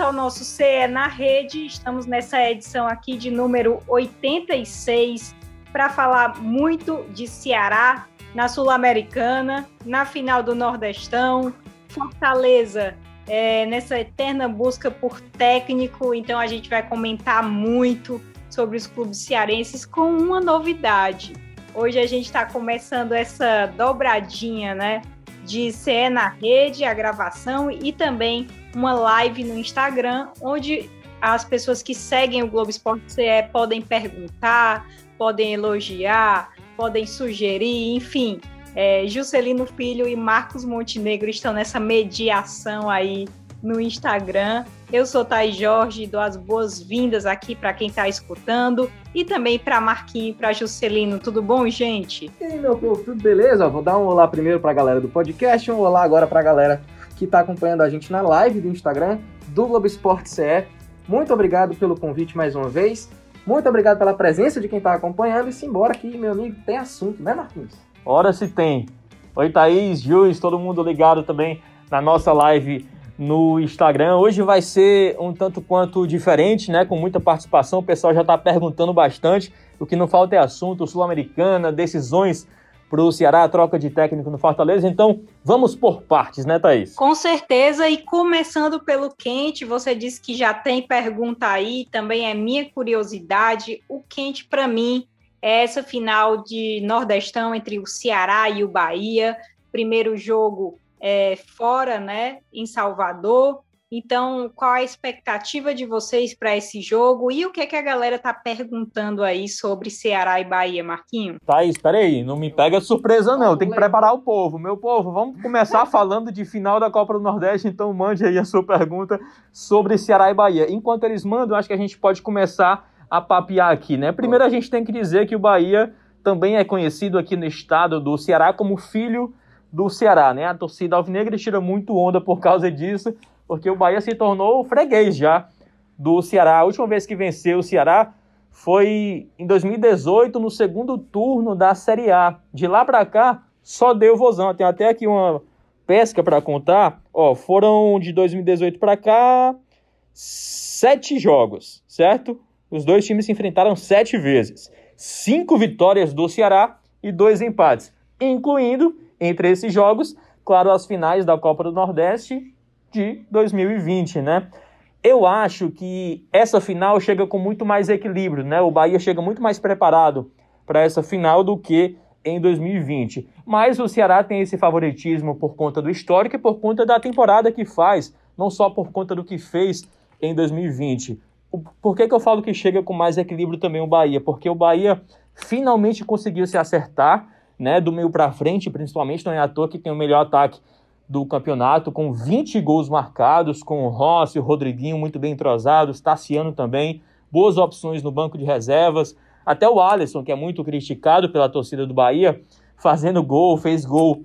Escuta o nosso CE na rede. Estamos nessa edição aqui de número 86 para falar muito de Ceará na Sul-Americana, na final do Nordestão, Fortaleza é, nessa eterna busca por técnico. Então a gente vai comentar muito sobre os clubes cearenses com uma novidade. Hoje a gente está começando essa dobradinha, né? De CE na rede, a gravação e também uma live no Instagram, onde as pessoas que seguem o Globo Esporte CE podem perguntar, podem elogiar, podem sugerir, enfim. É, Juscelino Filho e Marcos Montenegro estão nessa mediação aí no Instagram. Eu sou Thay Jorge, dou as boas-vindas aqui para quem está escutando e também para Marquinhos e para Juscelino. Tudo bom, gente? E aí, meu povo, tudo beleza? Vou dar um olá primeiro para a galera do podcast, um olá agora para a galera que está acompanhando a gente na live do Instagram do Globo Esporte CE. Muito obrigado pelo convite mais uma vez. Muito obrigado pela presença de quem está acompanhando. E simbora que, meu amigo, tem assunto, né, Marquinhos? Ora se tem. Oi, Thaís, Juiz, todo mundo ligado também na nossa live no Instagram. Hoje vai ser um tanto quanto diferente, né? Com muita participação. O pessoal já está perguntando bastante. O que não falta é assunto, Sul-Americana, decisões para o Ceará, a troca de técnico no Fortaleza. Então, vamos por partes, né, Thaís? Com certeza, e começando pelo quente, você disse que já tem pergunta aí, também é minha curiosidade. O quente, para mim, é essa final de Nordestão entre o Ceará e o Bahia. Primeiro jogo é, fora, né, em Salvador. Então, qual a expectativa de vocês para esse jogo e o que, é que a galera está perguntando aí sobre Ceará e Bahia, Marquinho? Thaís, peraí, não me pega surpresa não, tem que preparar o povo. Meu povo, vamos começar falando de final da Copa do Nordeste, então mande aí a sua pergunta sobre Ceará e Bahia. Enquanto eles mandam, acho que a gente pode começar a papear aqui, né? Primeiro a gente tem que dizer que o Bahia também é conhecido aqui no estado do Ceará como filho do Ceará, né? A torcida alvinegra tira muito onda por causa disso, porque o Bahia se tornou freguês já do Ceará. A última vez que venceu o Ceará foi em 2018, no segundo turno da Série A. De lá para cá, só deu vozão. Tem até aqui uma pesca para contar. Ó, foram de 2018 para cá sete jogos, certo? Os dois times se enfrentaram sete vezes. Cinco vitórias do Ceará e dois empates, incluindo entre esses jogos, claro, as finais da Copa do Nordeste de 2020, né? Eu acho que essa final chega com muito mais equilíbrio, né? O Bahia chega muito mais preparado para essa final do que em 2020. Mas o Ceará tem esse favoritismo por conta do histórico e por conta da temporada que faz, não só por conta do que fez em 2020. Por que, que eu falo que chega com mais equilíbrio também o Bahia? Porque o Bahia finalmente conseguiu se acertar, né? Do meio para frente, principalmente, não é à toa que tem o melhor ataque do campeonato, com 20 gols marcados, com o Rossi, o Rodriguinho muito bem entrosados, Tassiano também, boas opções no banco de reservas, até o Alisson, que é muito criticado pela torcida do Bahia, fazendo gol, fez gol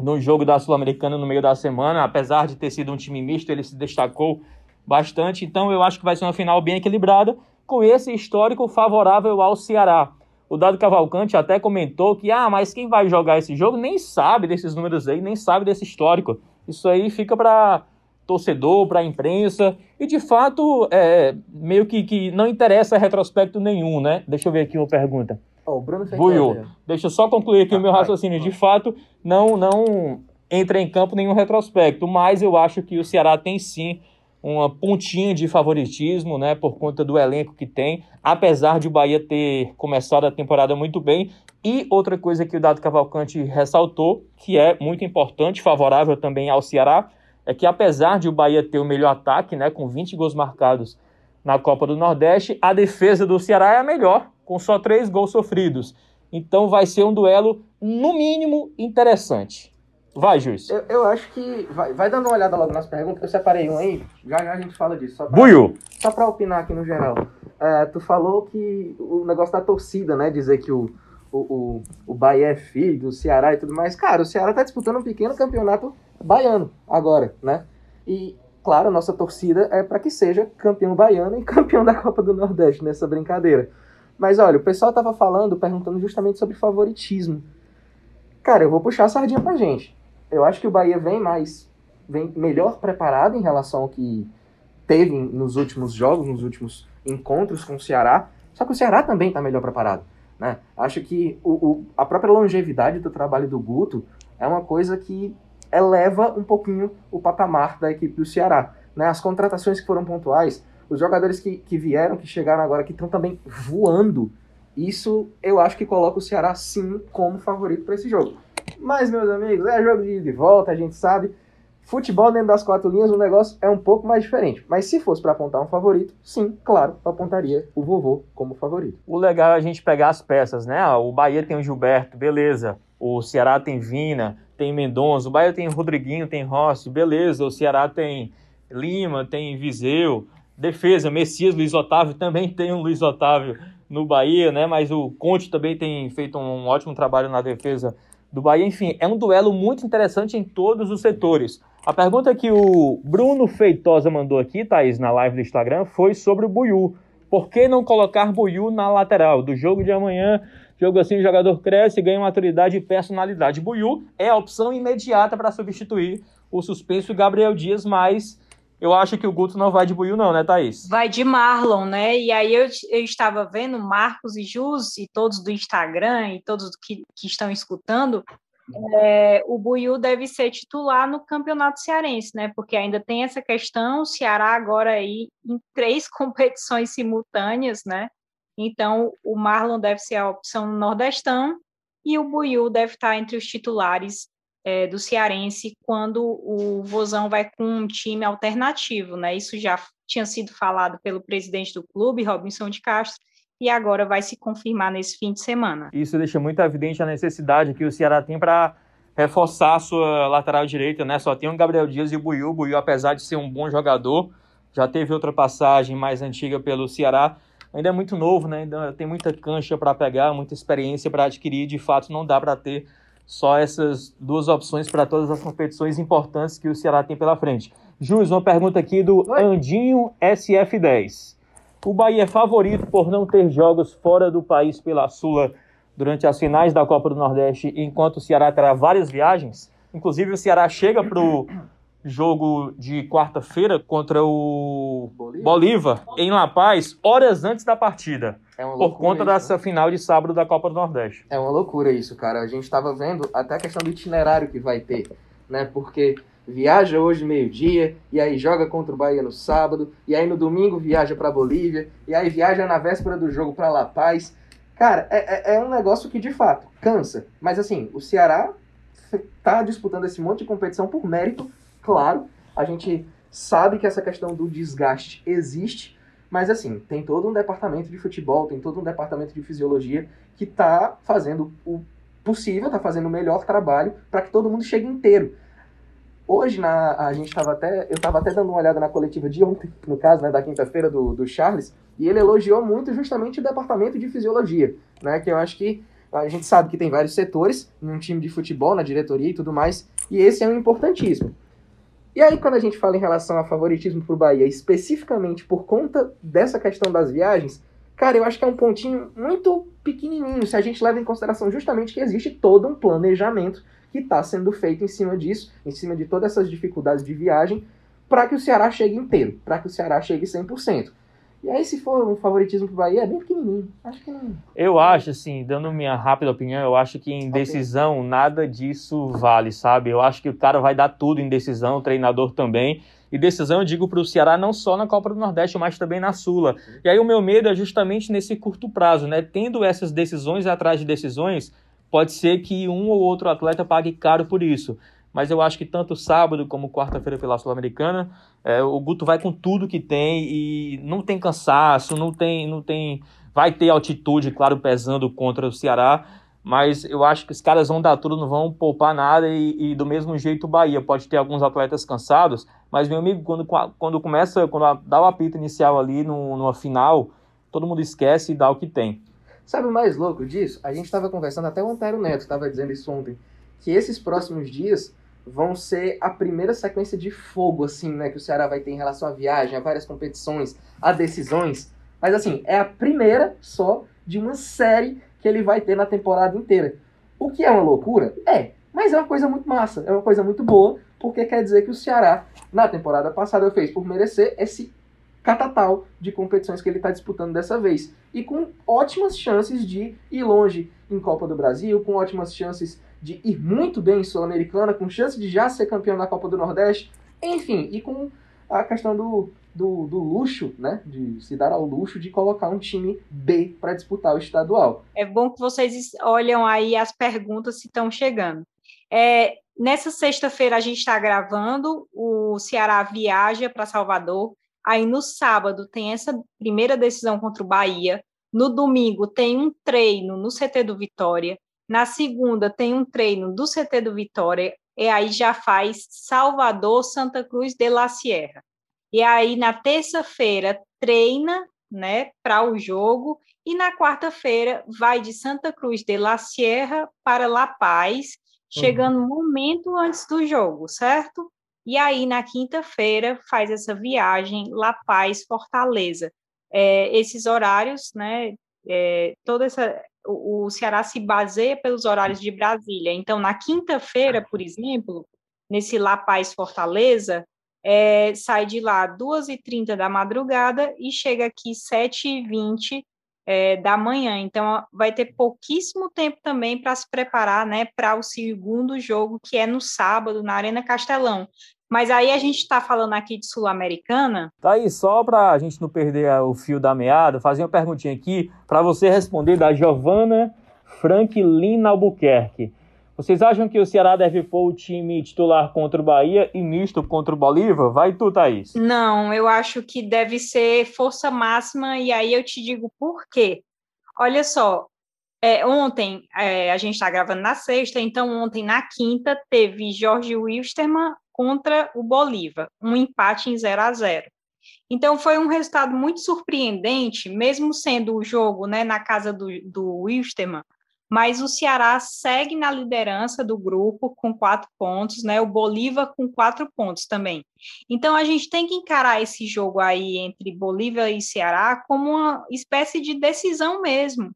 no jogo da Sul-Americana no meio da semana, apesar de ter sido um time misto, ele se destacou bastante, então eu acho que vai ser uma final bem equilibrada, com esse histórico favorável ao Ceará. O Dado Cavalcante até comentou que, ah, mas quem vai jogar esse jogo nem sabe desses números aí, nem sabe desse histórico. Isso aí fica para torcedor, para imprensa, e de fato, é, meio que, que não interessa retrospecto nenhum, né? Deixa eu ver aqui uma pergunta. Oh, Bruno Buiu, deixa eu só concluir aqui ah, o meu raciocínio. De fato, não, não entra em campo nenhum retrospecto, mas eu acho que o Ceará tem sim uma pontinha de favoritismo, né, por conta do elenco que tem, apesar de o Bahia ter começado a temporada muito bem. E outra coisa que o Dado Cavalcante ressaltou, que é muito importante, favorável também ao Ceará, é que apesar de o Bahia ter o melhor ataque, né, com 20 gols marcados na Copa do Nordeste, a defesa do Ceará é a melhor, com só três gols sofridos. Então vai ser um duelo, no mínimo, interessante. Vai, Juiz. Eu, eu acho que. Vai, vai dando uma olhada logo nas perguntas. Eu separei um aí, já já a gente fala disso. Só pra, Buiu. só pra opinar aqui no geral. É, tu falou que o negócio da torcida, né? Dizer que o, o, o, o Bahia é filho do Ceará e tudo mais. Cara, o Ceará tá disputando um pequeno campeonato baiano agora, né? E, claro, a nossa torcida é para que seja campeão baiano e campeão da Copa do Nordeste nessa brincadeira. Mas olha, o pessoal tava falando, perguntando justamente sobre favoritismo. Cara, eu vou puxar a sardinha pra gente. Eu acho que o Bahia vem mais, vem melhor preparado em relação ao que teve nos últimos jogos, nos últimos encontros com o Ceará. Só que o Ceará também está melhor preparado. Né? Acho que o, o, a própria longevidade do trabalho do Guto é uma coisa que eleva um pouquinho o patamar da equipe do Ceará. Né? As contratações que foram pontuais, os jogadores que, que vieram, que chegaram agora, que estão também voando, isso eu acho que coloca o Ceará sim como favorito para esse jogo. Mas, meus amigos, é jogo de volta, a gente sabe. Futebol dentro das quatro linhas, o negócio é um pouco mais diferente. Mas se fosse para apontar um favorito, sim, claro, apontaria o vovô como favorito. O legal é a gente pegar as peças, né? O Bahia tem o Gilberto, beleza. O Ceará tem Vina, tem Mendonça. O Bahia tem Rodriguinho, tem Rossi, beleza. O Ceará tem Lima, tem Viseu. Defesa, Messias, Luiz Otávio, também tem um Luiz Otávio no Bahia, né? Mas o Conte também tem feito um ótimo trabalho na defesa do Bahia. Enfim, é um duelo muito interessante em todos os setores. A pergunta que o Bruno Feitosa mandou aqui, Thaís, na live do Instagram, foi sobre o Buiu. Por que não colocar Buiu na lateral? Do jogo de amanhã, jogo assim, o jogador cresce, ganha maturidade e personalidade. Buiu é a opção imediata para substituir o suspenso Gabriel Dias, mas eu acho que o Guto não vai de Buiu não, né, Thaís? Vai de Marlon, né? E aí eu, eu estava vendo Marcos e Jus e todos do Instagram e todos que, que estão escutando, é, o Buiu deve ser titular no Campeonato Cearense, né? Porque ainda tem essa questão, o Ceará agora aí em três competições simultâneas, né? Então o Marlon deve ser a opção no Nordestão e o Buiu deve estar entre os titulares é, do Cearense quando o Vozão vai com um time alternativo, né? Isso já tinha sido falado pelo presidente do clube, Robinson de Castro, e agora vai se confirmar nesse fim de semana. Isso deixa muito evidente a necessidade que o Ceará tem para reforçar a sua lateral direita, né? Só tem o Gabriel Dias e o Buiu. O Buiu, apesar de ser um bom jogador, já teve outra passagem mais antiga pelo Ceará. Ainda é muito novo, né? Ainda tem muita cancha para pegar, muita experiência para adquirir. De fato, não dá para ter só essas duas opções para todas as competições importantes que o Ceará tem pela frente. Jus, uma pergunta aqui do Oi. Andinho SF10. O Bahia é favorito por não ter jogos fora do país pela Sula durante as finais da Copa do Nordeste, enquanto o Ceará terá várias viagens. Inclusive, o Ceará chega para o jogo de quarta-feira contra o Bolívar. Bolívar. em La Paz, horas antes da partida. É por conta isso, dessa né? final de sábado da Copa do Nordeste. É uma loucura isso, cara. A gente estava vendo até a questão do itinerário que vai ter, né? Porque viaja hoje meio-dia, e aí joga contra o Bahia no sábado, e aí no domingo viaja para Bolívia, e aí viaja na véspera do jogo para La Paz. Cara, é, é, é, um negócio que de fato cansa. Mas assim, o Ceará tá disputando esse monte de competição por mérito, claro. A gente sabe que essa questão do desgaste existe, mas assim, tem todo um departamento de futebol, tem todo um departamento de fisiologia que tá fazendo o possível, tá fazendo o melhor trabalho para que todo mundo chegue inteiro. Hoje, na, a gente estava até. Eu estava até dando uma olhada na coletiva de ontem, no caso, né, da quinta-feira, do, do Charles, e ele elogiou muito justamente o departamento de fisiologia, né? Que eu acho que a gente sabe que tem vários setores num time de futebol, na diretoria e tudo mais, e esse é um importantíssimo. E aí, quando a gente fala em relação a favoritismo para o Bahia, especificamente por conta dessa questão das viagens, cara, eu acho que é um pontinho muito pequenininho, se a gente leva em consideração justamente que existe todo um planejamento que está sendo feito em cima disso, em cima de todas essas dificuldades de viagem, para que o Ceará chegue inteiro, para que o Ceará chegue 100%. E aí, se for um favoritismo pro Bahia, é bem pequenininho. Acho que não... Eu acho, assim, dando minha rápida opinião, eu acho que em decisão nada disso vale, sabe? Eu acho que o cara vai dar tudo em decisão, o treinador também. E decisão eu digo para o Ceará não só na Copa do Nordeste, mas também na Sula. E aí o meu medo é justamente nesse curto prazo, né? Tendo essas decisões atrás de decisões, Pode ser que um ou outro atleta pague caro por isso. Mas eu acho que tanto sábado como quarta-feira pela Sul-Americana, é, o Guto vai com tudo que tem e não tem cansaço, não tem, não tem. Vai ter altitude, claro, pesando contra o Ceará. mas eu acho que os caras vão dar tudo, não vão poupar nada e, e do mesmo jeito o Bahia pode ter alguns atletas cansados, mas meu amigo, quando, quando começa, quando dá o apito inicial ali no, numa final, todo mundo esquece e dá o que tem. Sabe o mais louco disso? A gente estava conversando, até o Antero Neto estava dizendo isso ontem, que esses próximos dias vão ser a primeira sequência de fogo, assim, né, que o Ceará vai ter em relação à viagem, a várias competições, a decisões. Mas assim, é a primeira só de uma série que ele vai ter na temporada inteira. O que é uma loucura? É, mas é uma coisa muito massa, é uma coisa muito boa, porque quer dizer que o Ceará, na temporada passada, fez por merecer esse catatal de competições que ele está disputando dessa vez. E com ótimas chances de ir longe em Copa do Brasil, com ótimas chances de ir muito bem em Sul-Americana, com chance de já ser campeão da Copa do Nordeste, enfim, e com a questão do, do, do, luxo, né? De se dar ao luxo de colocar um time B para disputar o estadual. É bom que vocês olham aí as perguntas se estão chegando. É, nessa sexta-feira a gente está gravando, o Ceará viaja para Salvador. Aí no sábado tem essa primeira decisão contra o Bahia. No domingo tem um treino no CT do Vitória. Na segunda, tem um treino do CT do Vitória, e aí já faz Salvador, Santa Cruz de la Sierra. E aí, na terça-feira, treina né, para o jogo, e na quarta-feira vai de Santa Cruz de la Sierra para La Paz, chegando um momento antes do jogo, certo? E aí, na quinta-feira, faz essa viagem La Paz, Fortaleza. É, esses horários, né, é, toda essa, o, Ceará se baseia pelos horários de Brasília. Então, na quinta-feira, por exemplo, nesse La Paz Fortaleza, é, sai de lá 2h30 da madrugada e chega aqui 7h20 é, da manhã. Então, vai ter pouquíssimo tempo também para se preparar né, para o segundo jogo, que é no sábado, na Arena Castelão. Mas aí a gente está falando aqui de Sul-Americana. Tá aí, só para a gente não perder o fio da meada, fazer uma perguntinha aqui para você responder da Giovana Franklin Albuquerque. Vocês acham que o Ceará deve pôr o time titular contra o Bahia e misto contra o Bolívar? Vai tu, Thaís. Não, eu acho que deve ser força máxima, e aí eu te digo por quê. Olha só, é, ontem, é, a gente está gravando na sexta, então ontem, na quinta, teve Jorge Wilstermann contra o Bolívar, um empate em 0 a 0. Então foi um resultado muito surpreendente, mesmo sendo o jogo né, na casa do, do Wilstermann, mas o Ceará segue na liderança do grupo com quatro pontos, né? O Bolívar com quatro pontos também. Então a gente tem que encarar esse jogo aí entre Bolívar e Ceará como uma espécie de decisão mesmo.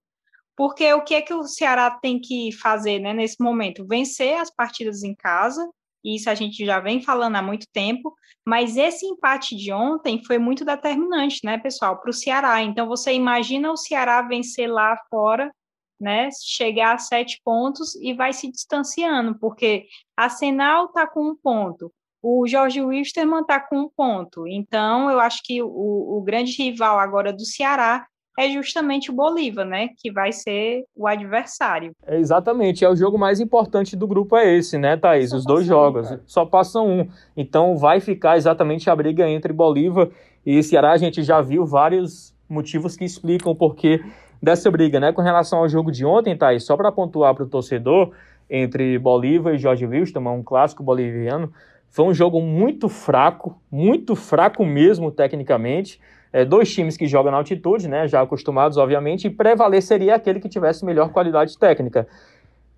Porque o que é que o Ceará tem que fazer né, nesse momento? Vencer as partidas em casa isso a gente já vem falando há muito tempo, mas esse empate de ontem foi muito determinante, né, pessoal, para o Ceará. Então, você imagina o Ceará vencer lá fora, né, chegar a sete pontos e vai se distanciando, porque a Senal está com um ponto, o Jorge Wilstermann está com um ponto. Então, eu acho que o, o grande rival agora do Ceará é justamente o Bolívar, né? Que vai ser o adversário. É exatamente, é o jogo mais importante do grupo é esse, né, Thaís? Só Os dois jogos, um, só passam um. Então vai ficar exatamente a briga entre Bolívar e Ceará. A gente já viu vários motivos que explicam o porquê dessa briga, né? Com relação ao jogo de ontem, Thaís, só para pontuar para o torcedor, entre Bolívar e Jorge Wilstermann, um clássico boliviano, foi um jogo muito fraco, muito fraco mesmo tecnicamente é, dois times que jogam na altitude, né, já acostumados, obviamente, e prevaleceria aquele que tivesse melhor qualidade técnica.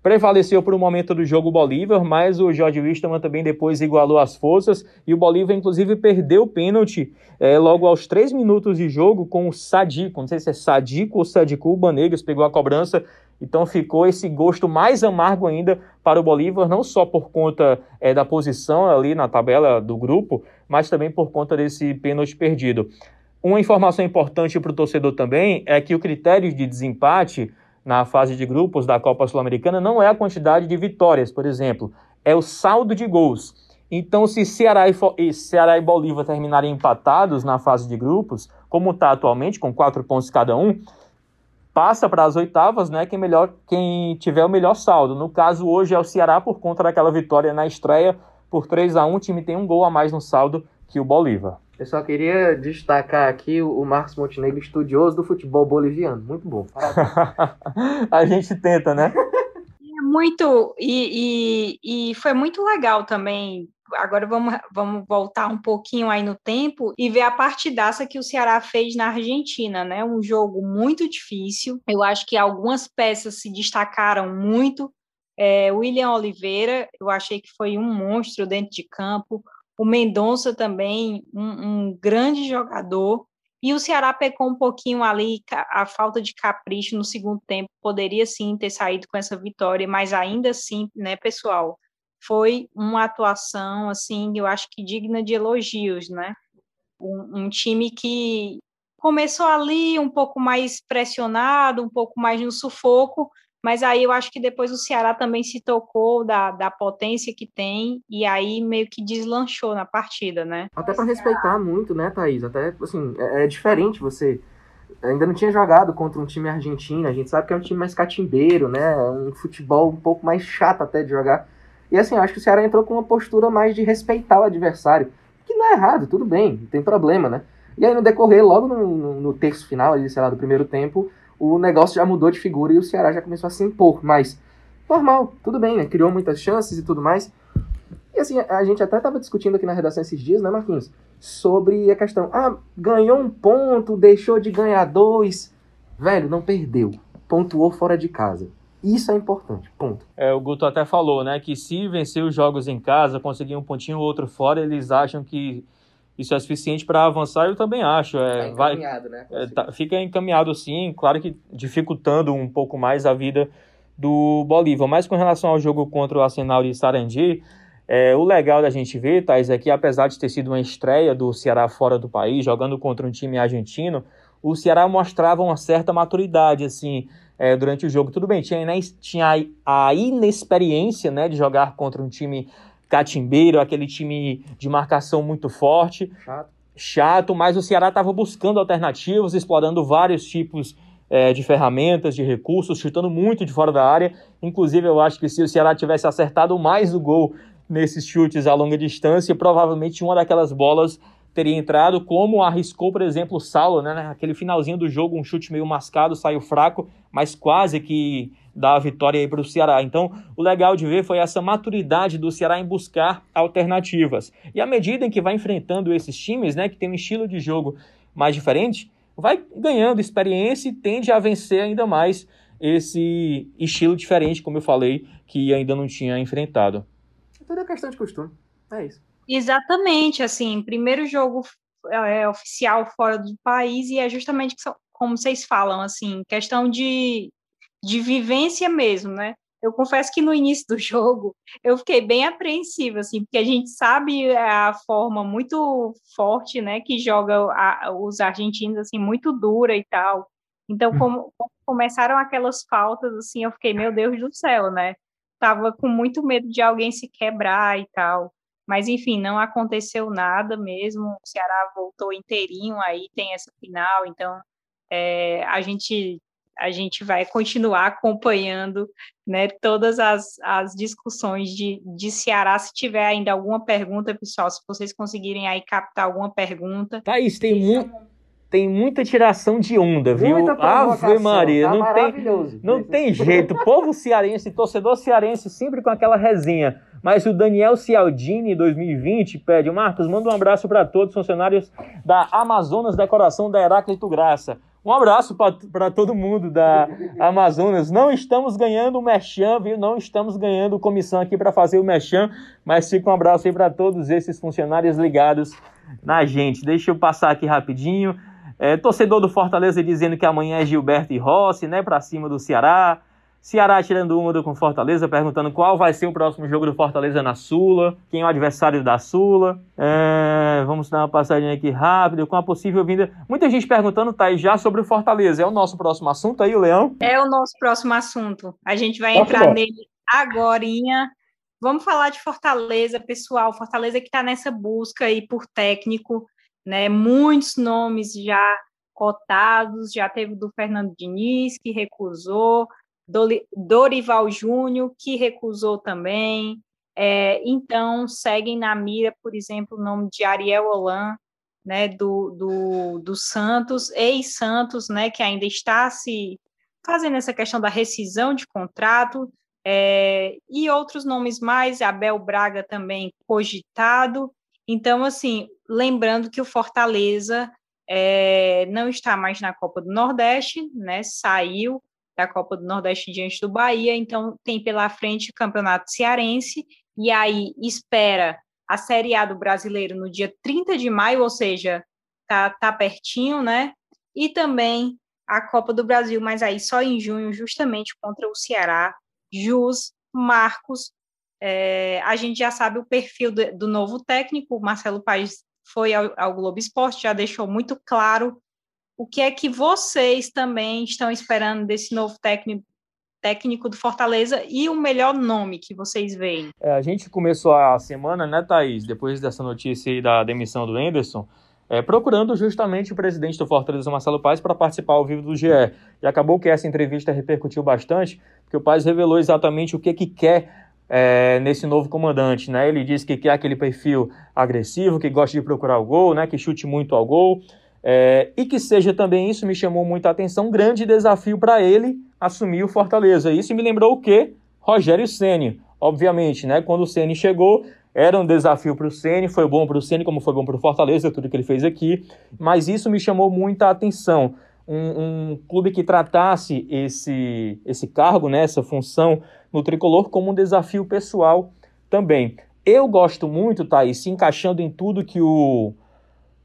Prevaleceu por um momento do jogo o Bolívar, mas o Jorge Wisterman também depois igualou as forças e o Bolívar, inclusive, perdeu o pênalti é, logo aos três minutos de jogo com o Sadico. Não sei se é Sadico ou Sadico, o Banegas pegou a cobrança, então ficou esse gosto mais amargo ainda para o Bolívar, não só por conta é, da posição ali na tabela do grupo, mas também por conta desse pênalti perdido. Uma informação importante para o torcedor também é que o critério de desempate na fase de grupos da Copa Sul-Americana não é a quantidade de vitórias, por exemplo, é o saldo de gols. Então, se Ceará e, Ceará e Bolívar terminarem empatados na fase de grupos, como está atualmente, com quatro pontos cada um, passa para as oitavas, né? Quem, melhor, quem tiver o melhor saldo. No caso, hoje é o Ceará por conta daquela vitória na estreia por 3 a 1 O time tem um gol a mais no saldo que o Bolívar. Eu só queria destacar aqui o Marcos Montenegro, estudioso do futebol boliviano. Muito bom. a gente tenta, né? Muito, e, e, e foi muito legal também agora vamos, vamos voltar um pouquinho aí no tempo e ver a partidaça que o Ceará fez na Argentina, né? Um jogo muito difícil. Eu acho que algumas peças se destacaram muito. É, William Oliveira, eu achei que foi um monstro dentro de campo. O Mendonça também, um, um grande jogador. E o Ceará pecou um pouquinho ali, a falta de capricho no segundo tempo. Poderia sim ter saído com essa vitória, mas ainda assim, né, pessoal? foi uma atuação, assim, eu acho que digna de elogios, né? Um, um, time que começou ali um pouco mais pressionado, um pouco mais no sufoco, mas aí eu acho que depois o Ceará também se tocou da, da potência que tem e aí meio que deslanchou na partida, né? Até para respeitar muito, né, Thaís? Até, assim, é, é diferente você ainda não tinha jogado contra um time argentino, a gente sabe que é um time mais catimbeiro, né? Um futebol um pouco mais chato até de jogar. E assim, acho que o Ceará entrou com uma postura mais de respeitar o adversário. Que não é errado, tudo bem, não tem problema, né? E aí no decorrer, logo no, no, no terço final, ali, sei lá, do primeiro tempo, o negócio já mudou de figura e o Ceará já começou a se impor. Mas, normal, tudo bem, né? Criou muitas chances e tudo mais. E assim, a gente até estava discutindo aqui na redação esses dias, né, Marquinhos? Sobre a questão, ah, ganhou um ponto, deixou de ganhar dois. Velho, não perdeu. Pontuou fora de casa. Isso é importante, ponto. É, o Guto até falou, né, que se vencer os jogos em casa, conseguir um pontinho ou outro fora, eles acham que isso é suficiente para avançar, eu também acho. É, tá encaminhado, vai, né? É, tá, fica encaminhado sim, claro que dificultando um pouco mais a vida do Bolívar. Mas com relação ao jogo contra o Arsenal de Sarandi, é, o legal da gente ver, Thais, é que apesar de ter sido uma estreia do Ceará fora do país, jogando contra um time argentino, o Ceará mostrava uma certa maturidade, assim, é, durante o jogo. Tudo bem, tinha, né, tinha a inexperiência né, de jogar contra um time catimbeiro, aquele time de marcação muito forte. Chato. Chato, mas o Ceará estava buscando alternativas, explorando vários tipos é, de ferramentas, de recursos, chutando muito de fora da área. Inclusive, eu acho que se o Ceará tivesse acertado mais o gol nesses chutes a longa distância, provavelmente uma daquelas bolas teria entrado, como arriscou, por exemplo, o Saulo, né? Naquele finalzinho do jogo, um chute meio mascado, saiu fraco, mas quase que dá a vitória aí para o Ceará. Então, o legal de ver foi essa maturidade do Ceará em buscar alternativas. E à medida em que vai enfrentando esses times, né, que tem um estilo de jogo mais diferente, vai ganhando experiência e tende a vencer ainda mais esse estilo diferente, como eu falei, que ainda não tinha enfrentado. É toda questão de costume. É isso. Exatamente, assim, primeiro jogo é, oficial fora do país e é justamente como vocês falam, assim, questão de, de vivência mesmo, né? Eu confesso que no início do jogo eu fiquei bem apreensiva, assim, porque a gente sabe a forma muito forte, né, que joga a, os argentinos, assim, muito dura e tal. Então, hum. como, como começaram aquelas faltas, assim, eu fiquei, meu Deus do céu, né? Tava com muito medo de alguém se quebrar e tal. Mas, enfim, não aconteceu nada mesmo. O Ceará voltou inteirinho aí, tem essa final, então é, a gente a gente vai continuar acompanhando né, todas as, as discussões de, de Ceará. Se tiver ainda alguma pergunta, pessoal, se vocês conseguirem aí captar alguma pergunta. Thaís, tem muito tem muita tiração de onda, viu? Muita Ave Maria, tá não tem, não tem jeito. Povo cearense, torcedor cearense, sempre com aquela resenha. Mas o Daniel Cialdini, 2020, pede, Marcos, manda um abraço para todos os funcionários da Amazonas Decoração da Heráclito Graça. Um abraço para todo mundo da Amazonas. Não estamos ganhando o Merchan, viu? Não estamos ganhando comissão aqui para fazer o Merchan, mas fica um abraço aí para todos esses funcionários ligados na gente. Deixa eu passar aqui rapidinho. É, torcedor do Fortaleza dizendo que amanhã é Gilberto e Rossi, né? Para cima do Ceará. Ceará tirando uma do com Fortaleza, perguntando qual vai ser o próximo jogo do Fortaleza na Sula, quem é o adversário da Sula. É, vamos dar uma passadinha aqui rápido, com a possível vinda. Muita gente perguntando, Thaís, já sobre o Fortaleza. É o nosso próximo assunto aí, o Leão? É o nosso próximo assunto. A gente vai entrar nele agora. Vamos falar de Fortaleza, pessoal. Fortaleza que está nessa busca aí por técnico né? Muitos nomes já cotados, já teve do Fernando Diniz, que recusou, Dorival Júnior, que recusou também. É, então, seguem na mira, por exemplo, o nome de Ariel Holan, né, do, do, do Santos, ex-Santos, né, que ainda está se fazendo essa questão da rescisão de contrato, é, e outros nomes mais, Abel Braga também cogitado. Então, assim, lembrando que o Fortaleza é, não está mais na Copa do Nordeste, né? Saiu da Copa do Nordeste diante do Bahia, então tem pela frente o Campeonato Cearense, e aí espera a Série A do Brasileiro no dia 30 de maio, ou seja, tá, tá pertinho, né? E também a Copa do Brasil, mas aí só em junho, justamente contra o Ceará, Jus, Marcos. É, a gente já sabe o perfil do, do novo técnico, Marcelo Paes foi ao, ao Globo Esporte, já deixou muito claro o que é que vocês também estão esperando desse novo técnico, técnico do Fortaleza e o melhor nome que vocês veem? É, a gente começou a semana, né, Thaís, depois dessa notícia da demissão do Anderson, é, procurando justamente o presidente do Fortaleza, Marcelo Paes, para participar ao vivo do GE. E acabou que essa entrevista repercutiu bastante, porque o Paes revelou exatamente o que, que quer é, nesse novo comandante. Né? Ele disse que quer aquele perfil agressivo, que gosta de procurar o gol, né? que chute muito ao gol. É, e que seja também, isso me chamou muita atenção, grande desafio para ele assumir o Fortaleza. Isso me lembrou o quê? Rogério Ceni, obviamente, né? Quando o Ceni chegou, era um desafio para o Ceni, foi bom para o Ceni, como foi bom para o Fortaleza, tudo que ele fez aqui. Mas isso me chamou muita atenção. Um, um, clube que tratasse esse, esse cargo, né, essa função no tricolor, como um desafio pessoal também. Eu gosto muito, Thaís, se encaixando em tudo que o.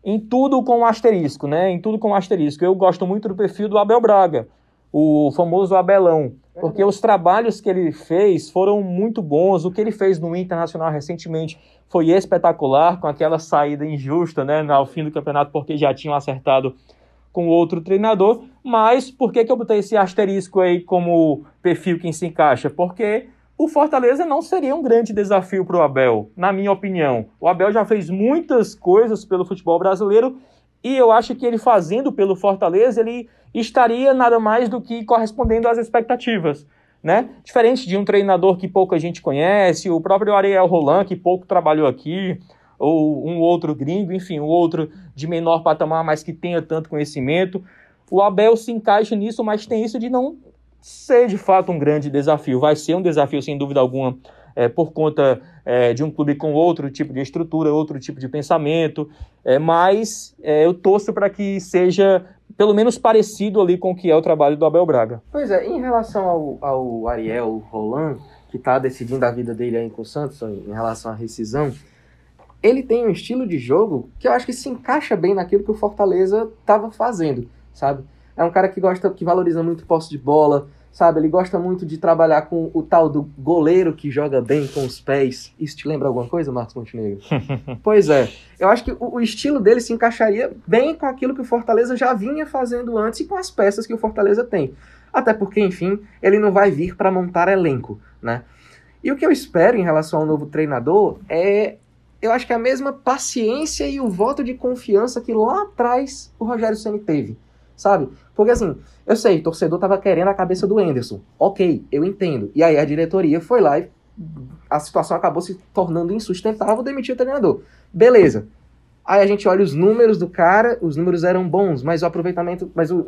Em tudo com asterisco, né? Em tudo com asterisco. Eu gosto muito do perfil do Abel Braga, o famoso Abelão. Porque os trabalhos que ele fez foram muito bons. O que ele fez no Internacional recentemente foi espetacular, com aquela saída injusta né, ao fim do campeonato, porque já tinham acertado com outro treinador. Mas por que, que eu botei esse asterisco aí como perfil que se encaixa? Porque o Fortaleza não seria um grande desafio para o Abel, na minha opinião. O Abel já fez muitas coisas pelo futebol brasileiro e eu acho que ele fazendo pelo Fortaleza, ele estaria nada mais do que correspondendo às expectativas. Né? Diferente de um treinador que pouca gente conhece, o próprio Ariel Roland, que pouco trabalhou aqui, ou um outro gringo, enfim, um outro de menor patamar, mas que tenha tanto conhecimento. O Abel se encaixa nisso, mas tem isso de não ser de fato um grande desafio. Vai ser um desafio, sem dúvida alguma, é, por conta é, de um clube com outro tipo de estrutura, outro tipo de pensamento, é, mas é, eu torço para que seja pelo menos parecido ali com o que é o trabalho do Abel Braga. Pois é, em relação ao, ao Ariel Roland, que está decidindo a vida dele aí com o Santos em relação à rescisão, ele tem um estilo de jogo que eu acho que se encaixa bem naquilo que o Fortaleza estava fazendo, sabe? É um cara que gosta, que valoriza muito posse de bola, sabe? Ele gosta muito de trabalhar com o tal do goleiro que joga bem com os pés. Isso te lembra alguma coisa, Marcos Montenegro? pois é. Eu acho que o, o, estilo dele se encaixaria bem com aquilo que o Fortaleza já vinha fazendo antes e com as peças que o Fortaleza tem. Até porque, enfim, ele não vai vir para montar elenco, né? E o que eu espero em relação ao novo treinador é eu acho que é a mesma paciência e o voto de confiança que lá atrás o Rogério Ceni teve, sabe? Porque assim, eu sei, o torcedor tava querendo a cabeça do Enderson. Ok, eu entendo. E aí a diretoria foi lá e a situação acabou se tornando insustentável, demitiu o treinador. Beleza. Aí a gente olha os números do cara, os números eram bons, mas o aproveitamento, mas o,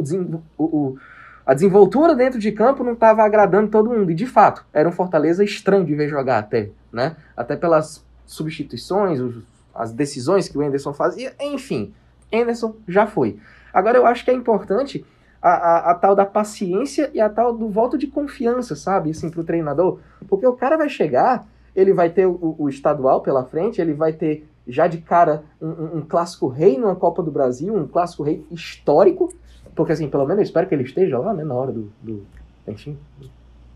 o, o a desenvoltura dentro de campo não estava agradando todo mundo. E de fato, era um Fortaleza estranho de ver jogar até, né? Até pelas substituições, os, as decisões que o Enderson fazia, enfim. Enderson já foi. Agora eu acho que é importante a, a, a, tal da paciência e a tal do voto de confiança, sabe? Assim, pro treinador. Porque o cara vai chegar, ele vai ter o, o estadual pela frente, ele vai ter já de cara um, um, clássico rei numa Copa do Brasil, um clássico rei histórico. Porque, assim, pelo menos eu espero que ele esteja lá, né? Na hora do. do enfim.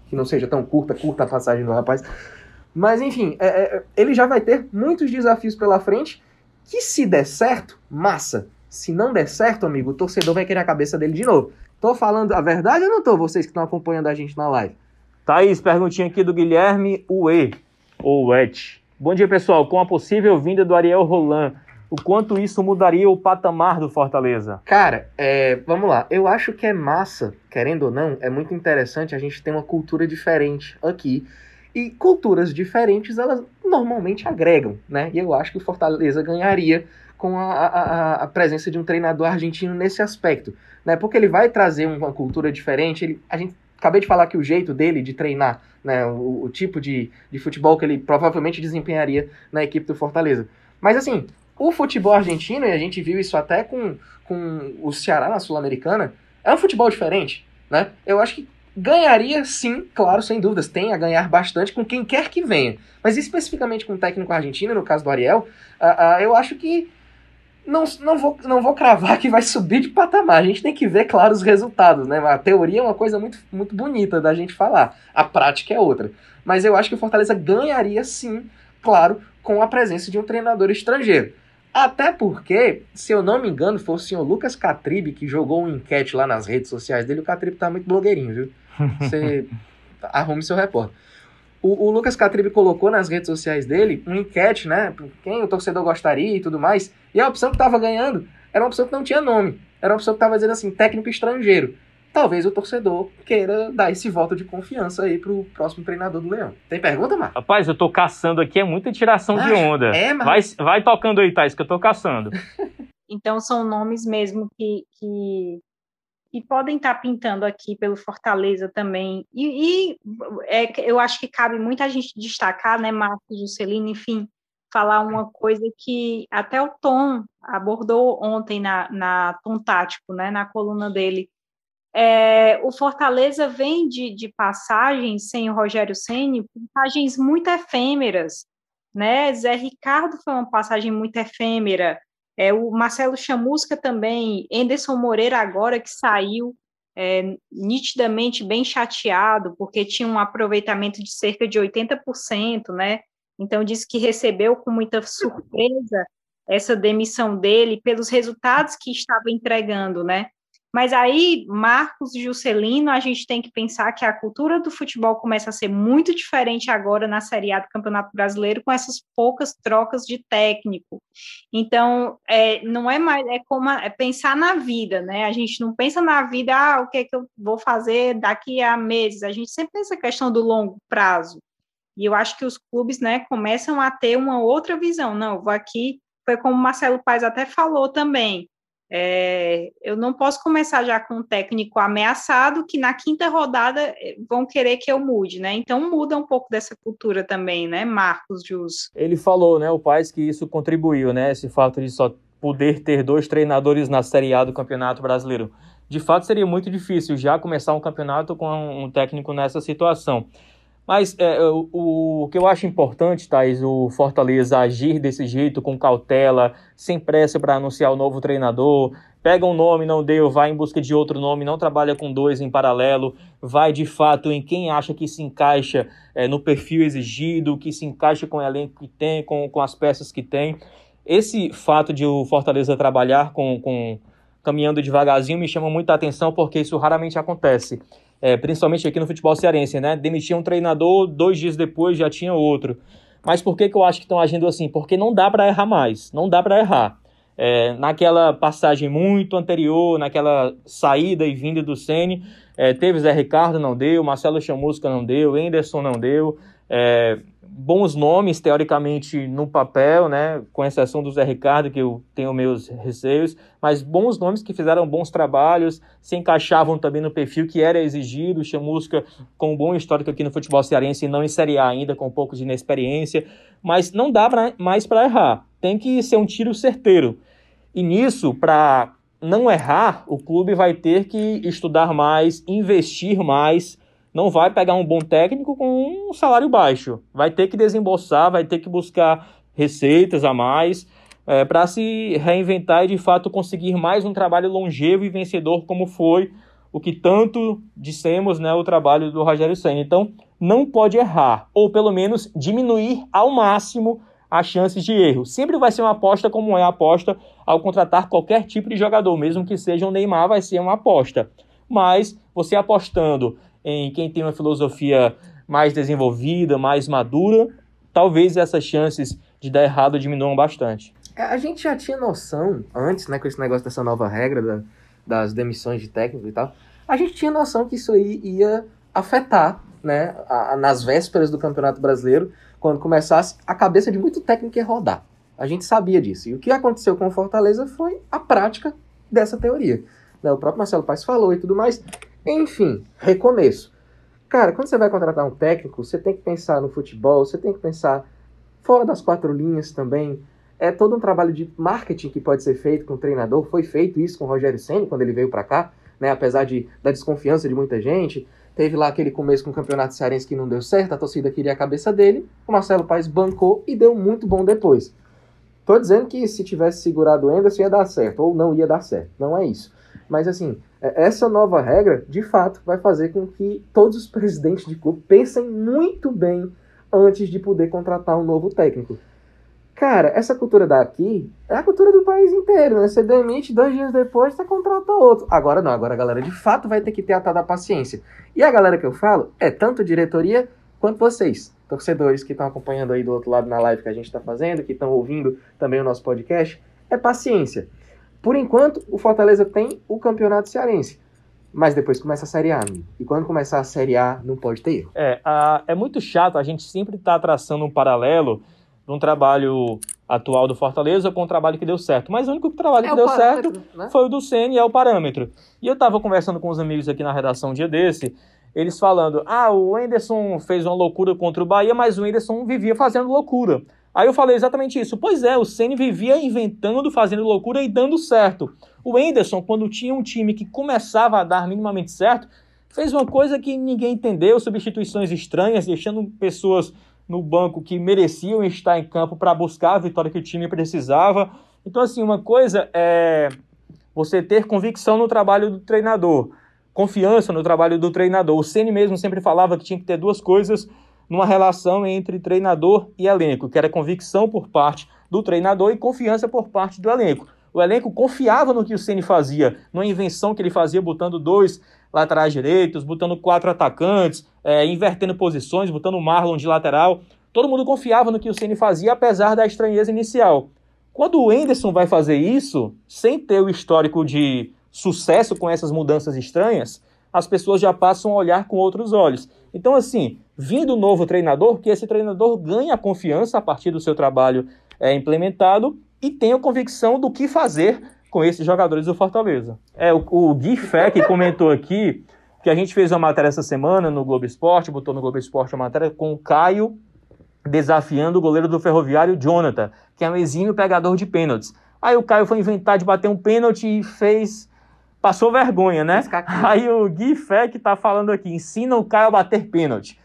Que não seja tão curta, curta a passagem do rapaz. Mas, enfim, é, é, ele já vai ter muitos desafios pela frente. Que se der certo, massa. Se não der certo, amigo, o torcedor vai querer a cabeça dele de novo. Tô falando a verdade ou não tô, vocês que estão acompanhando a gente na live? Thaís, perguntinha aqui do Guilherme Ue, ou Uet. Bom dia, pessoal. Com a possível vinda do Ariel Roland, o quanto isso mudaria o patamar do Fortaleza? Cara, é, vamos lá. Eu acho que é massa, querendo ou não, é muito interessante a gente ter uma cultura diferente aqui. E culturas diferentes, elas normalmente agregam, né? E eu acho que o Fortaleza ganharia com a, a, a, presença de um treinador argentino nesse aspecto, né? Porque ele vai trazer uma cultura diferente, ele, a gente acabei de falar que o jeito dele de treinar, né, o, o tipo de, de futebol que ele provavelmente desempenharia na equipe do Fortaleza. Mas assim, o futebol argentino, e a gente viu isso até com, com o Ceará na Sul-Americana, é um futebol diferente, né? Eu acho que ganharia sim, claro, sem dúvidas, tem a ganhar bastante com quem quer que venha. Mas especificamente com o técnico argentino, no caso do Ariel, uh, uh, eu acho que não, não, vou, não vou cravar que vai subir de patamar. A gente tem que ver, claro, os resultados, né? A teoria é uma coisa muito, muito bonita da gente falar. A prática é outra. Mas eu acho que o Fortaleza ganharia sim, claro, com a presença de um treinador estrangeiro. Até porque, se eu não me engano, foi o senhor Lucas Catribe que jogou uma enquete lá nas redes sociais dele. O Catribe tá muito blogueirinho, viu? Você arrume seu repórter. O, o, Lucas Catribe colocou nas redes sociais dele uma enquete, né? Quem o torcedor gostaria e tudo mais. E a opção que tava ganhando era uma opção que não tinha nome. Era uma opção que tava dizendo assim, técnico estrangeiro talvez o torcedor queira dar esse voto de confiança aí pro próximo treinador do Leão. Tem pergunta, Marcos? Rapaz, eu tô caçando aqui, é muita tiração de onda. É, mas... vai, vai tocando aí, Thais, que eu tô caçando. então são nomes mesmo que, que, que podem estar tá pintando aqui pelo Fortaleza também. E, e é, eu acho que cabe muita gente destacar, né, Marcos Juscelino, enfim, falar uma coisa que até o Tom abordou ontem na, na Tom Tático, né, na coluna dele, é, o Fortaleza vem de, de passagens sem o Rogério Ceni, passagens muito efêmeras, né? Zé Ricardo foi uma passagem muito efêmera, é, o Marcelo Chamusca também, Enderson Moreira agora que saiu, é, nitidamente bem chateado, porque tinha um aproveitamento de cerca de 80%, né? Então disse que recebeu com muita surpresa essa demissão dele pelos resultados que estava entregando, né? Mas aí, Marcos e Juscelino, a gente tem que pensar que a cultura do futebol começa a ser muito diferente agora na Série A do Campeonato Brasileiro, com essas poucas trocas de técnico. Então, é, não é mais, é como é pensar na vida, né? A gente não pensa na vida, ah, o que é que eu vou fazer daqui a meses. A gente sempre pensa a questão do longo prazo. E eu acho que os clubes, né, começam a ter uma outra visão. Não, vou aqui, foi como o Marcelo Paes até falou também é, eu não posso começar já com um técnico ameaçado que na quinta rodada eh, vão querer que eu mude, né? Então muda um pouco dessa cultura também, né, Marcos Jus? Ele falou, né, o Paz, que isso contribuiu, né, esse fato de só poder ter dois treinadores na Série A do Campeonato Brasileiro. De fato, seria muito difícil já começar um campeonato com um técnico nessa situação. Mas é, o, o, que eu acho importante, Thais, o Fortaleza agir desse jeito, com cautela, sem pressa para anunciar o novo treinador, pega um nome, não deu, vai em busca de outro nome, não trabalha com dois em paralelo, vai de fato em quem acha que se encaixa é, no perfil exigido, que se encaixa com o elenco que tem, com, com as peças que tem. Esse fato de o Fortaleza trabalhar com, com caminhando devagarzinho me chama muita atenção porque isso raramente acontece é, principalmente aqui no futebol cearense, né? Demitia um treinador, dois dias depois já tinha outro. Mas por que, que eu acho que estão agindo assim? Porque não dá para errar mais, não dá para errar. É, naquela passagem muito anterior, naquela saída e vinda do Sene, é, teve Zé Ricardo, não deu, Marcelo Chamusca não deu, Enderson não deu, é, bons nomes, teoricamente, no papel, né? Com exceção do Zé Ricardo, que eu tenho meus receios, mas bons nomes que fizeram bons trabalhos, se encaixavam também no perfil que era exigido. Chamusca com um bom histórico aqui no futebol cearense não em Série A ainda, com um pouco de inexperiência. Mas não dá pra, mais para errar. Tem que ser um tiro certeiro. E nisso, para não errar, o clube vai ter que estudar mais, investir mais não vai pegar um bom técnico com um salário baixo. Vai ter que desembolsar, vai ter que buscar receitas a mais é, para se reinventar e de fato conseguir mais um trabalho longevo e vencedor como foi o que tanto dissemos, né, o trabalho do Rogério Senna. Então, não pode errar, ou pelo menos diminuir ao máximo as chances de erro. Sempre vai ser uma aposta como é a aposta ao contratar qualquer tipo de jogador, mesmo que seja um Neymar, vai ser uma aposta. Mas você apostando em quem tem uma filosofia mais desenvolvida, mais madura, talvez essas chances de dar errado diminuam bastante. É, a gente já tinha noção, antes, né, com esse negócio dessa nova regra da, das demissões de técnico e tal, a gente tinha noção que isso aí ia afetar, né, a, a, nas vésperas do Campeonato Brasileiro, quando começasse, a cabeça de muito técnico ia rodar. A gente sabia disso. E o que aconteceu com o Fortaleza foi a prática dessa teoria. Né, o próprio Marcelo Paes falou e tudo mais. Enfim, recomeço. Cara, quando você vai contratar um técnico, você tem que pensar no futebol, você tem que pensar fora das quatro linhas também. É todo um trabalho de marketing que pode ser feito com o treinador. Foi feito isso com o Rogério Senna quando ele veio para cá, né? Apesar de, da desconfiança de muita gente. Teve lá aquele começo com o Campeonato Cearense que não deu certo, a torcida queria a cabeça dele. O Marcelo Paes bancou e deu muito bom depois. Tô dizendo que se tivesse segurado o Anderson ia dar certo, ou não ia dar certo. Não é isso. Mas assim, essa nova regra, de fato, vai fazer com que todos os presidentes de clube pensem muito bem antes de poder contratar um novo técnico. Cara, essa cultura daqui é a cultura do país inteiro, né? Você demite dois dias depois, você contrata outro. Agora não, agora a galera de fato vai ter que ter a tal da paciência. E a galera que eu falo é tanto diretoria quanto vocês, torcedores que estão acompanhando aí do outro lado na live que a gente está fazendo, que estão ouvindo também o nosso podcast. É paciência. Por enquanto, o Fortaleza tem o campeonato cearense. Mas depois começa a Série A, amigo. E quando começar a Série A, não pode ter erro. É, a, é muito chato, a gente sempre está traçando um paralelo de um trabalho atual do Fortaleza com um trabalho que deu certo. Mas o único trabalho É que deu certo né? foi o do Ceni, é o parâmetro. E eu estava conversando com os amigos aqui na redação um dia desse, eles falando: ah, o Enderson fez uma loucura contra o Bahia, mas o Enderson vivia fazendo loucura. Aí eu falei exatamente isso. Pois é, o Ceni vivia inventando, fazendo loucura e dando certo. O Enderson, quando tinha um time que começava a dar minimamente certo, fez uma coisa que ninguém entendeu, substituições estranhas, deixando pessoas no banco que mereciam estar em campo para buscar a vitória que o time precisava. Então, assim, uma coisa é você ter convicção no trabalho do treinador, confiança no trabalho do treinador. O Ceni mesmo sempre falava que tinha que ter duas coisas numa relação entre treinador e elenco, que era convicção por parte do treinador e confiança por parte do elenco. O elenco confiava no que o Ceni fazia, numa invenção que ele fazia, botando dois laterais direitos, botando quatro atacantes, é, invertendo posições, botando o Marlon de lateral. Todo mundo confiava no que o Ceni fazia, apesar da estranheza inicial. Quando o Enderson vai fazer isso, sem ter o histórico de sucesso com essas mudanças estranhas, as pessoas já passam a olhar com outros olhos. Então, assim, vindo o novo treinador, que esse treinador ganha confiança a partir do seu trabalho é, implementado e tenha convicção do que fazer com esses jogadores do Fortaleza. É, o, o Gui que comentou aqui que a gente fez uma matéria essa semana no Globo Esporte, botou no Globo Esporte uma matéria com o Caio desafiando o goleiro do Ferroviário, Jonathan, que é um exímio pegador de pênaltis. Aí o Caio foi inventar de bater um pênalti e fez. Passou vergonha, né? Aí o Gui Fé que tá falando aqui, ensina o Caio a bater pênalti.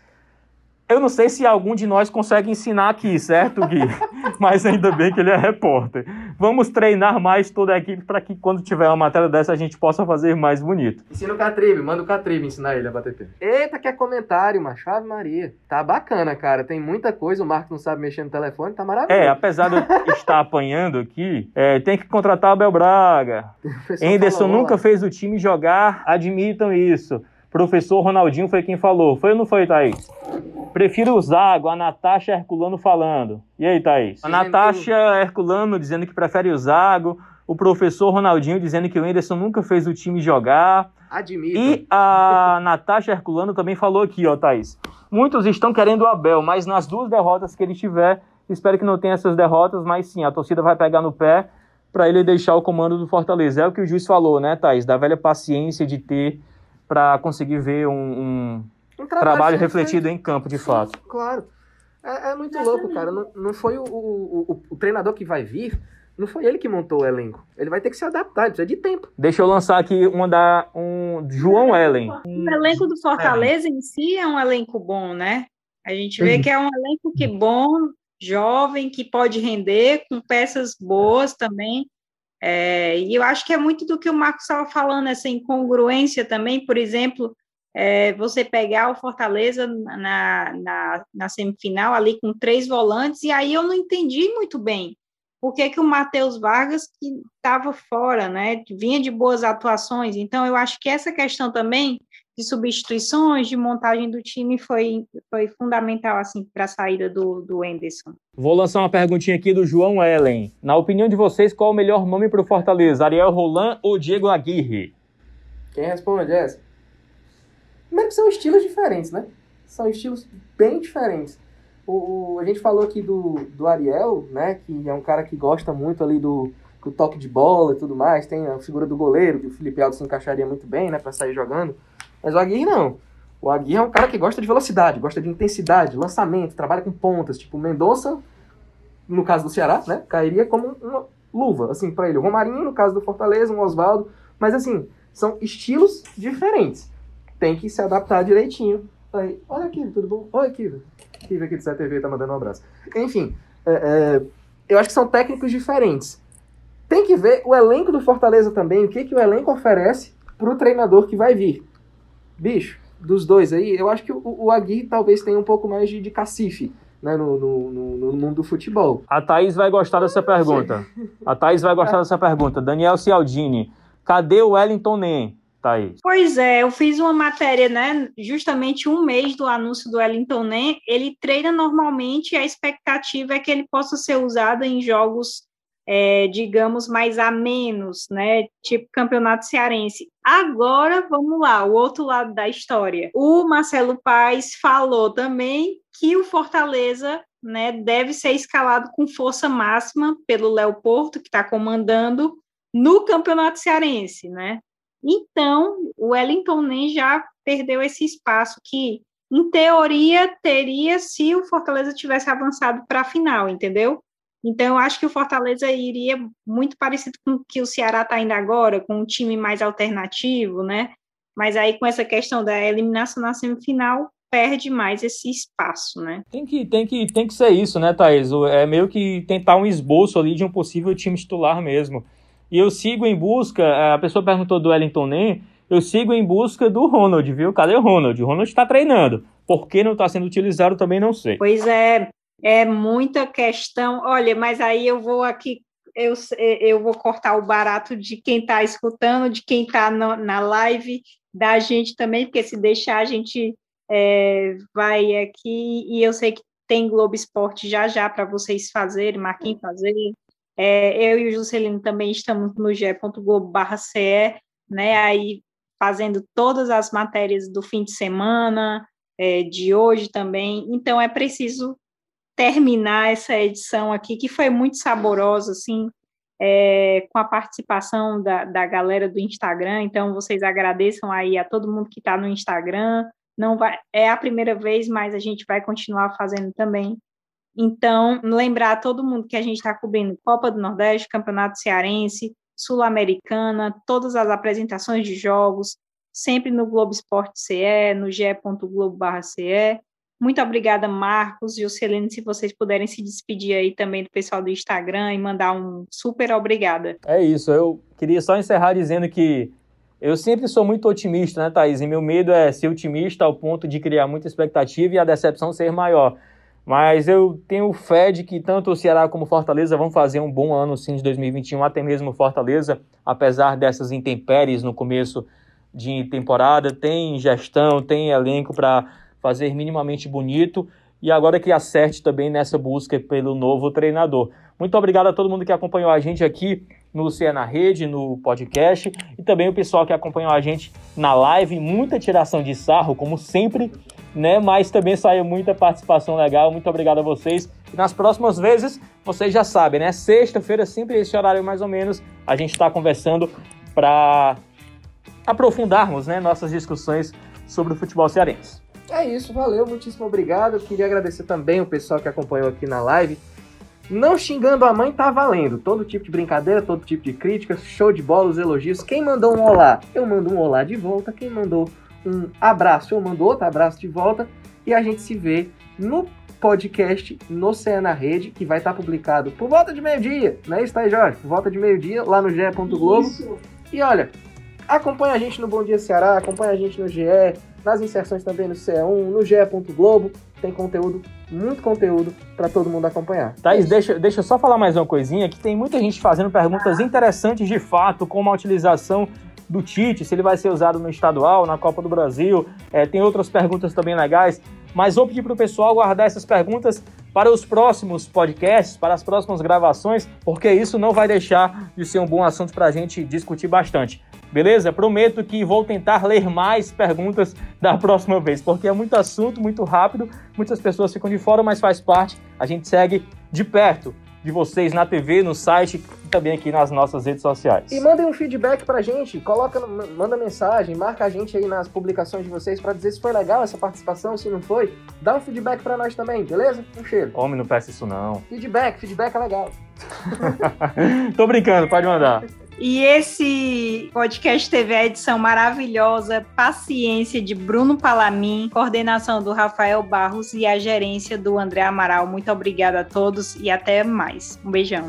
Eu não sei se algum de nós consegue ensinar aqui, certo, Gui? Mas ainda bem que ele é repórter. Vamos treinar mais toda a equipe para que quando tiver uma matéria dessa a gente possa fazer mais bonito. Ensina o Catribe, manda o Catribe ensinar ele a bater pênalti. Eita, que é comentário, macho. Ave Maria. Tá bacana, cara. Tem muita coisa. O Marco não sabe mexer no telefone, tá maravilhoso. É, apesar de eu estar apanhando aqui, é, tem que contratar o Abel Braga. Fala, nunca fez o time jogar, admitam isso. Professor Ronaldinho foi quem falou. Foi ou não foi, Thaís? Prefiro o Zago, a Natasha Herculano falando. E aí, Thaís? A Natasha Herculano dizendo que prefere o Zago. O professor Ronaldinho dizendo que o Anderson nunca fez o time jogar. Admita. E a Natasha Herculano também falou aqui, ó, Thaís. Muitos estão querendo o Abel, mas nas duas derrotas que ele tiver, espero que não tenha essas derrotas, mas sim, a torcida vai pegar no pé para ele deixar o comando do Fortaleza. É o que o juiz falou, né, Thaís? Da velha paciência de ter para conseguir ver um, um Um trabalho sendo refletido em campo, de Sim, fato. Claro. É, é muito louco, cara. Não, não foi o, o, o, o treinador que vai vir, não foi ele que montou o elenco. Ele vai ter que se adaptar, ele precisa de tempo. Deixa eu lançar aqui uma da um João Ellen. O elenco do Fortaleza em si é um elenco bom, né? A gente vê Uhum. que é um elenco que bom, jovem, que pode render, com peças boas também. É, e eu acho que é muito do que o Marcos estava falando, essa incongruência também, por exemplo, é, você pegar o Fortaleza na, na, na semifinal ali com três volantes, e aí eu não entendi muito bem por que, que o Matheus Vargas que estava fora, né? Vinha de boas atuações. Então, eu acho que essa questão também de substituições, de montagem do time foi, foi fundamental assim para a saída do, do Enderson. Vou lançar uma perguntinha aqui do João Ellen. Na opinião de vocês, qual o melhor nome para o Fortaleza? Ariel Roland ou Diego Aguirre? Quem responde é essa? Primeiro que são estilos diferentes, né? São estilos bem diferentes. O, o- a gente falou aqui do, do Ariel, né? Que é um cara que gosta muito ali do, do toque de bola e tudo mais. Tem a figura do goleiro, que o Felipe Alves se encaixaria muito bem, né? Pra sair jogando. Mas o Aguirre não. O Aguirre é um cara que gosta de velocidade, gosta de intensidade, lançamento, trabalha com pontas. Tipo, o Mendonça, no caso do Ceará, né? Cairia como uma luva, assim, para ele. O Romarinho, no caso do Fortaleza, um Oswaldo. Mas, assim, são estilos diferentes. Tem que se adaptar direitinho. Aí, olha aqui, tudo bom? Oi, Kiva. Kiva aqui do CTV tá mandando um abraço. Enfim, é, é, eu acho que são técnicos diferentes. Tem que ver o elenco do Fortaleza também, o que, que o elenco oferece pro treinador que vai vir. Bicho, dos dois aí, eu acho que o, o Agui talvez tenha um pouco mais de, de cacife. Né, no, no, no, no, mundo do futebol. A Thaís vai gostar dessa pergunta. A Thaís vai gostar dessa pergunta. Daniel Cialdini, cadê o Wellington Nem? Thaís. Pois é, eu fiz uma matéria, né, justamente um mês do anúncio do Wellington Nem. Ele treina normalmente e a expectativa é que ele possa ser usado em jogos é, digamos, mais a menos, né? Tipo campeonato cearense. Agora, vamos lá, o outro lado da história. O Marcelo Paes falou também que o Fortaleza né, deve ser escalado com força máxima pelo Léo Porto, que está comandando no campeonato cearense, né? Então, o Wellington nem já perdeu esse espaço que, em teoria, teria se o Fortaleza tivesse avançado para a final, entendeu? Então, eu acho que o Fortaleza iria muito parecido com o que o Ceará está indo agora, com um time mais alternativo, né? Mas aí, com essa questão da eliminação na semifinal, perde mais esse espaço, né? Tem que, tem que, tem que ser isso, né, Thaís? É meio que tentar um esboço ali de um possível time titular mesmo. E eu sigo em busca, é, a pessoa perguntou do Wellington Nem, eu sigo em busca do Ronald, viu? Cadê o Ronald? O Ronald está treinando. Por que não está sendo utilizado também não sei. Pois é, é muita questão. Olha, mas aí eu vou aqui, eu, eu vou cortar o barato de quem está escutando, de quem está na live, da gente também, porque se deixar a gente é, vai aqui, e eu sei que tem Globo Esporte já já para vocês fazerem, Marquinhos fazer. É, eu e o Juscelino também estamos no ge.globo.ce, né, aí fazendo todas as matérias do fim de semana, é, de hoje também, então é preciso terminar essa edição aqui, que foi muito saborosa, assim, é, com a participação da, da galera do Instagram. Então, vocês agradeçam aí a todo mundo que está no Instagram. Não vai, é a primeira vez, mas a gente vai continuar fazendo também. Então, lembrar a todo mundo que a gente está cobrindo Copa do Nordeste, Campeonato Cearense, Sul-Americana, todas as apresentações de jogos, sempre no Globo Esporte CE, no ge.globo.ce. Muito obrigada, Marcos e Juscelino, se vocês puderem se despedir aí também do pessoal do Instagram e mandar um super obrigada. É isso, eu queria só encerrar dizendo que eu sempre sou muito otimista, né, Thaís? E meu medo é ser otimista ao ponto de criar muita expectativa e a decepção ser maior. Mas eu tenho fé de que tanto o Ceará como Fortaleza vão fazer um bom ano sim de 2021, até mesmo Fortaleza, apesar dessas intempéries no começo de temporada, tem gestão, tem elenco para fazer minimamente bonito e agora que acerte também nessa busca pelo novo treinador. Muito obrigado a todo mundo que acompanhou a gente aqui no CE na Rede, no podcast, e também o pessoal que acompanhou a gente na live. Muita tiração de sarro, como sempre, né? Mas também saiu muita participação legal. Muito obrigado a vocês. E nas próximas vezes, vocês já sabem, né? Sexta-feira, sempre esse horário mais ou menos, a gente está conversando para aprofundarmos né, nossas discussões sobre o futebol cearense. É isso, valeu, muitíssimo obrigado. Eu queria agradecer também o pessoal que acompanhou aqui na live. Não xingando a mãe tá valendo. Todo tipo de brincadeira, todo tipo de crítica, show de bola, os elogios. Quem mandou um olá, eu mando um olá de volta. Quem mandou um abraço, eu mando outro abraço de volta. E a gente se vê no podcast no CE na Rede, que vai estar publicado por volta de meio-dia, não é isso, tá aí, Jorge? Por volta de meio-dia, lá no ge.globo. E olha, acompanha a gente no Bom Dia Ceará, acompanha a gente no GE, nas inserções também no CE1, no GE. Globo. Tem conteúdo, muito conteúdo para todo mundo acompanhar. Thaís, deixa, deixa eu só falar mais uma coisinha, que tem muita gente fazendo perguntas interessantes de fato, como a utilização do Tite, se ele vai ser usado no estadual, na Copa do Brasil. É, tem outras perguntas também legais, mas vou pedir para o pessoal guardar essas perguntas para os próximos podcasts, para as próximas gravações, porque isso não vai deixar de ser um bom assunto para a gente discutir bastante. Beleza? Prometo que vou tentar ler mais perguntas da próxima vez, porque é muito assunto, muito rápido, muitas pessoas ficam de fora, mas faz parte, a gente segue de perto de vocês na TV, no site e também aqui nas nossas redes sociais. E mandem um feedback pra gente, coloca, manda mensagem, marca a gente aí nas publicações de vocês para dizer se foi legal essa participação, se não foi. Dá um feedback para nós também, beleza? Um cheiro. Homem, não peça isso não. Feedback, feedback é legal. Tô brincando, pode mandar. E esse podcast teve a edição maravilhosa, paciência de Bruno Palamin, coordenação do Rafael Barros e a gerência do André Amaral. Muito obrigada a todos e até mais. Um beijão.